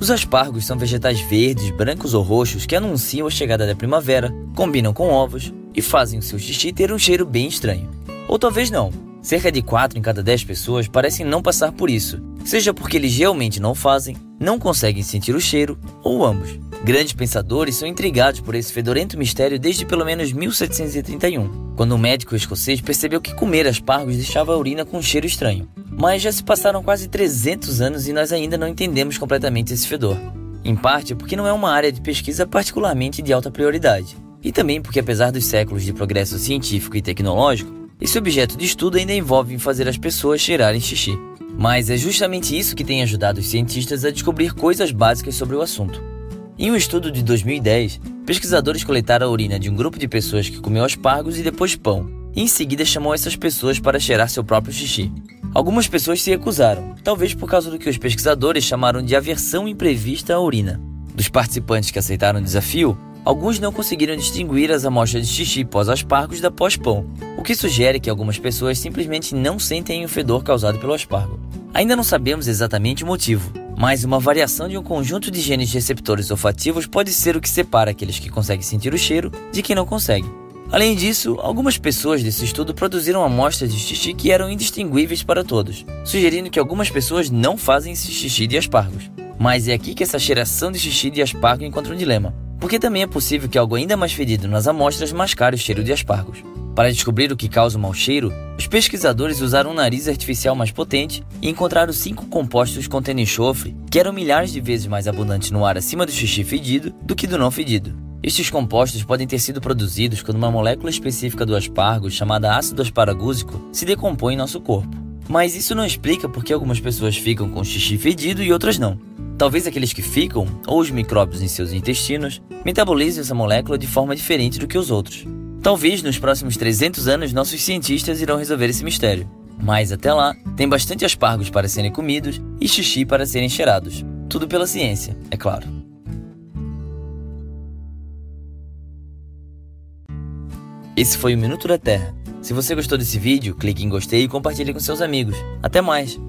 Os aspargos são vegetais verdes, brancos ou roxos que anunciam a chegada da primavera, combinam com ovos e fazem o seu xixi ter um cheiro bem estranho. Ou talvez não. Cerca de 4 em cada 10 pessoas parecem não passar por isso, seja porque eles realmente não fazem, não conseguem sentir o cheiro, ou ambos. Grandes pensadores são intrigados por esse fedorento mistério desde pelo menos 1731, quando um médico escocês percebeu que comer aspargos deixava a urina com um cheiro estranho. Mas já se passaram quase 300 anos e nós ainda não entendemos completamente esse fedor. Em parte porque não é uma área de pesquisa particularmente de alta prioridade, e também porque, apesar dos séculos de progresso científico e tecnológico, esse objeto de estudo ainda envolve fazer as pessoas cheirarem xixi. Mas é justamente isso que tem ajudado os cientistas a descobrir coisas básicas sobre o assunto. Em um estudo de 2010, pesquisadores coletaram a urina de um grupo de pessoas que comeu aspargos e depois pão, e em seguida chamou essas pessoas para cheirar seu próprio xixi. Algumas pessoas se recusaram, talvez por causa do que os pesquisadores chamaram de aversão imprevista à urina. Dos participantes que aceitaram o desafio, Alguns não conseguiram distinguir as amostras de xixi pós-aspargos da pós-pão, o que sugere que algumas pessoas simplesmente não sentem o fedor causado pelo aspargo. Ainda não sabemos exatamente o motivo, mas uma variação de um conjunto de genes receptores olfativos pode ser o que separa aqueles que conseguem sentir o cheiro de quem não consegue. Além disso, algumas pessoas desse estudo produziram amostras de xixi que eram indistinguíveis para todos, sugerindo que algumas pessoas não fazem esse xixi de aspargos. Mas é aqui que essa cheiração de xixi de aspargo encontra um dilema porque também é possível que algo ainda mais fedido nas amostras mascare o cheiro de aspargos. Para descobrir o que causa o mau cheiro, os pesquisadores usaram um nariz artificial mais potente e encontraram cinco compostos contendo enxofre, que eram milhares de vezes mais abundantes no ar acima do xixi fedido do que do não fedido. Estes compostos podem ter sido produzidos quando uma molécula específica do aspargo, chamada ácido asparagúsico, se decompõe em nosso corpo. Mas isso não explica por que algumas pessoas ficam com xixi fedido e outras não. Talvez aqueles que ficam, ou os micróbios em seus intestinos, metabolizem essa molécula de forma diferente do que os outros. Talvez nos próximos 300 anos nossos cientistas irão resolver esse mistério. Mas até lá, tem bastante aspargos para serem comidos e xixi para serem cheirados. Tudo pela ciência, é claro. Esse foi o Minuto da Terra. Se você gostou desse vídeo, clique em gostei e compartilhe com seus amigos. Até mais!